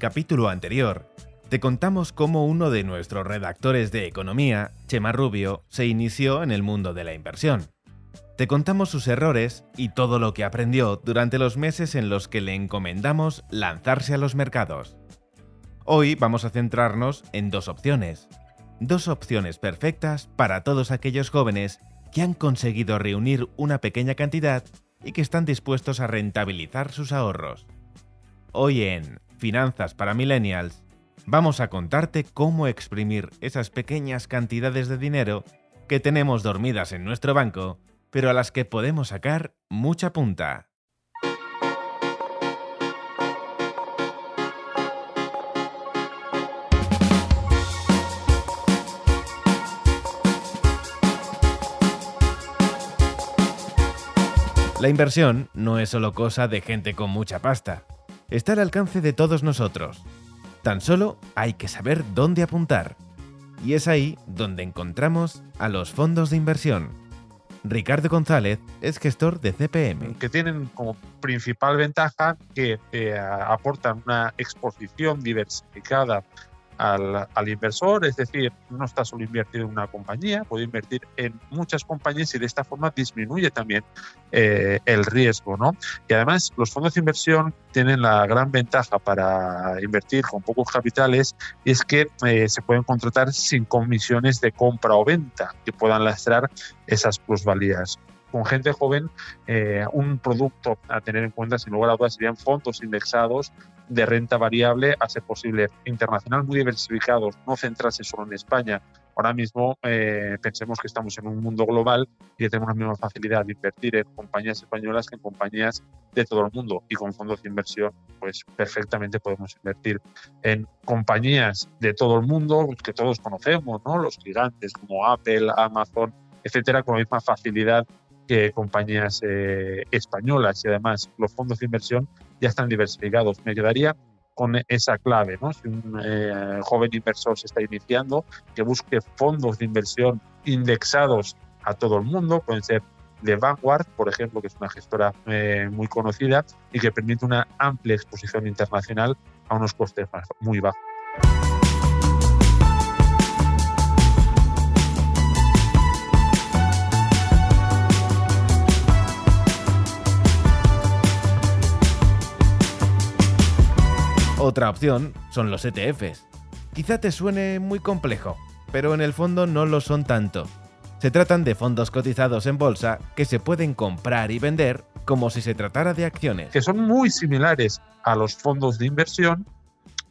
capítulo anterior, te contamos cómo uno de nuestros redactores de economía, Chema Rubio, se inició en el mundo de la inversión. Te contamos sus errores y todo lo que aprendió durante los meses en los que le encomendamos lanzarse a los mercados. Hoy vamos a centrarnos en dos opciones. Dos opciones perfectas para todos aquellos jóvenes que han conseguido reunir una pequeña cantidad y que están dispuestos a rentabilizar sus ahorros. Hoy en Finanzas para Millennials vamos a contarte cómo exprimir esas pequeñas cantidades de dinero que tenemos dormidas en nuestro banco, pero a las que podemos sacar mucha punta. La inversión no es solo cosa de gente con mucha pasta. Está al alcance de todos nosotros. Tan solo hay que saber dónde apuntar. Y es ahí donde encontramos a los fondos de inversión. Ricardo González es gestor de CPM. Que tienen como principal ventaja que eh, aportan una exposición diversificada al, inversor, es decir, no está solo invertido en una compañía, puede invertir en muchas compañías y de esta forma disminuye también eh, el riesgo. ¿no? Y además los fondos de inversión tienen la gran ventaja para invertir con pocos capitales y es que eh, se pueden contratar sin comisiones de compra o venta que puedan lastrar esas plusvalías con gente joven, eh, un producto a tener en cuenta, sin lugar a dudas, serían fondos indexados de renta variable a ser posible internacional, muy diversificados, no centrarse solo en España. Ahora mismo eh, pensemos que estamos en un mundo global y tenemos la misma facilidad de invertir en compañías españolas que en compañías de todo el mundo y con fondos de inversión pues perfectamente podemos invertir en compañías de todo el mundo que todos conocemos, ¿no? los gigantes como Apple, Amazon, etcétera, con la misma facilidad que compañías eh, españolas y además los fondos de inversión ya están diversificados. Me quedaría con esa clave, ¿no? Si un eh, joven inversor se está iniciando, que busque fondos de inversión indexados a todo el mundo, pueden ser de Vanguard, por ejemplo, que es una gestora eh, muy conocida y que permite una amplia exposición internacional a unos costes muy bajos. Otra opción son los ETFs. Quizá te suene muy complejo, pero en el fondo no lo son tanto. Se tratan de fondos cotizados en bolsa que se pueden comprar y vender como si se tratara de acciones. Que son muy similares a los fondos de inversión,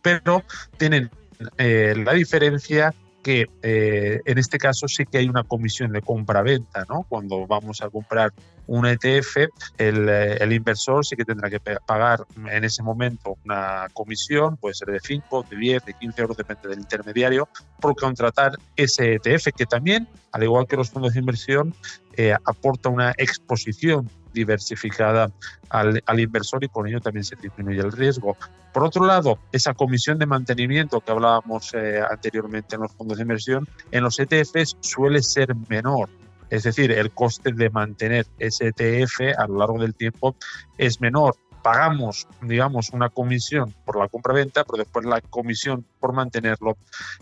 pero tienen eh, la diferencia que eh, en este caso sí que hay una comisión de compra-venta, ¿no? Cuando vamos a comprar un ETF, el, eh, el, inversor sí que tendrá que pagar en ese momento una comisión, puede ser de 5, de 10, de 15 euros, depende del intermediario, por contratar ese ETF, que también, al igual que los fondos de inversión, eh, aporta una exposición diversificada al, inversor y por ello también se disminuye el riesgo. Por otro lado, esa comisión de mantenimiento que hablábamos eh, anteriormente en los fondos de inversión, en los ETFs suele ser menor. Es decir, el coste de mantener ese ETF a lo largo del tiempo es menor pagamos, digamos, una comisión por la compra-venta, pero después la comisión por mantenerlo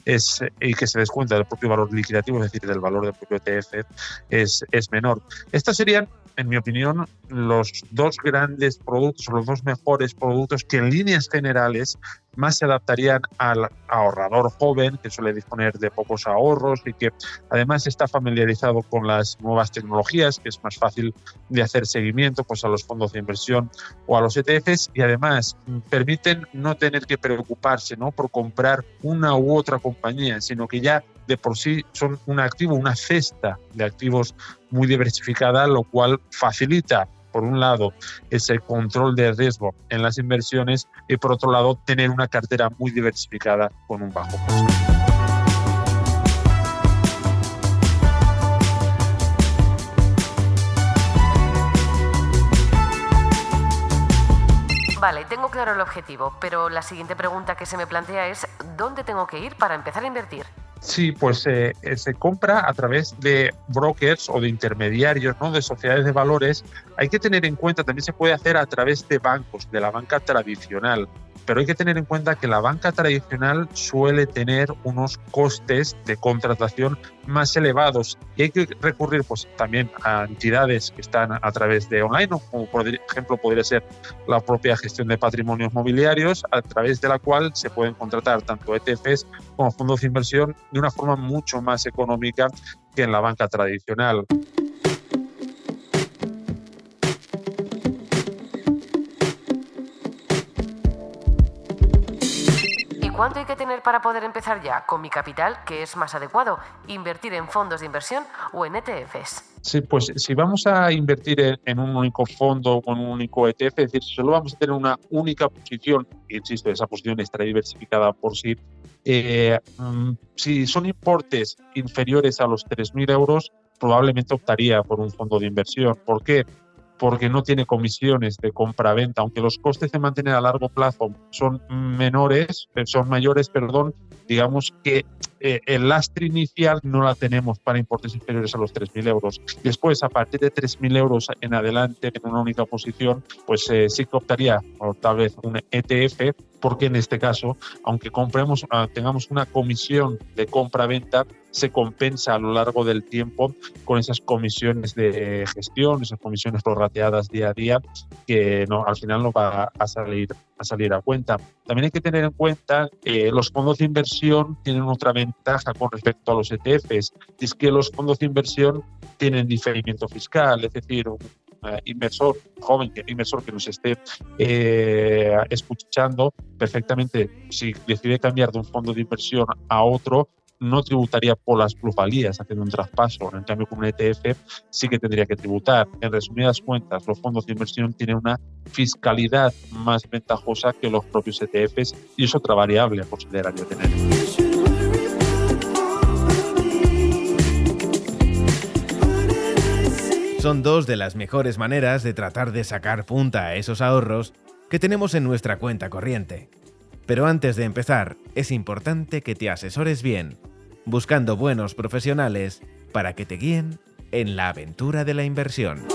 es, y que se descuenta del propio valor liquidativo, es decir, del valor del propio ETF, es, es menor. Estas serían en mi opinión, los dos grandes productos, los dos mejores productos que en líneas generales más se adaptarían al ahorrador joven, que suele disponer de pocos ahorros y que además está familiarizado con las nuevas tecnologías, que es más fácil de hacer seguimiento pues, a los fondos de inversión o a los ETFs y además permiten no tener que preocuparse ¿no? por comprar una u otra compañía, sino que ya de por sí son un activo, una cesta de activos muy diversificada, lo cual facilita, por un lado, ese control de riesgo en las inversiones y por otro lado, tener una cartera muy diversificada con un bajo costo. Vale, tengo claro el objetivo, pero la siguiente pregunta que se me plantea es, ¿dónde tengo que ir para empezar a invertir? Sí, pues eh, eh, se compra a través de brokers o de intermediarios, ¿no? de sociedades de valores. Hay que tener en cuenta, también se puede hacer a través de bancos, de la banca tradicional. Pero hay que tener en cuenta que la banca tradicional suele tener unos costes de contratación más elevados y hay que recurrir pues también a entidades que están a través de online, como por ejemplo podría ser la propia gestión de patrimonios mobiliarios, a través de la cual se pueden contratar tanto ETFs como fondos de inversión de una forma mucho más económica que en la banca tradicional. ¿Cuánto hay que tener para poder empezar ya con mi capital, que es más adecuado? ¿Invertir en fondos de inversión o en ETFs? Sí, pues si vamos a invertir en, un único fondo o en un único ETF, es decir, si solo vamos a tener una única posición, insisto, esa posición estará diversificada por sí, eh, mm, si son importes inferiores a los 3.000 euros, probablemente optaría por un fondo de inversión. ¿Por qué? Porque no tiene comisiones de compra-venta, aunque los costes de mantener a largo plazo son menores, eh, son mayores, perdón, digamos que eh, el lastre inicial no la tenemos para importes inferiores a los 3.000 euros. Después, a partir de 3.000 euros en adelante, en una única posición, pues eh, sí que optaría por tal vez un ETF, porque en este caso, aunque compremos, ah, tengamos una comisión de compra-venta, se compensa a lo largo del tiempo con esas comisiones de gestión, esas comisiones prorrateadas día a día, que no, al final no va a salir, a salir a cuenta. También hay que tener en cuenta que los fondos de inversión tienen otra ventaja con respecto a los ETFs, y es que los fondos de inversión tienen diferimiento fiscal, es decir, un inversor joven, que inversor que nos esté eh, escuchando, perfectamente, si decide cambiar de un fondo de inversión a otro, no tributaría por las plusvalías haciendo un traspaso. En cambio, con un ETF sí que tendría que tributar. En resumidas cuentas, los fondos de inversión tienen una fiscalidad más ventajosa que los propios ETFs y es otra variable a considerar tener. Son dos de las mejores maneras de tratar de sacar punta a esos ahorros que tenemos en nuestra cuenta corriente. Pero antes de empezar, es importante que te asesores bien, buscando buenos profesionales para que te guíen en la aventura de la inversión.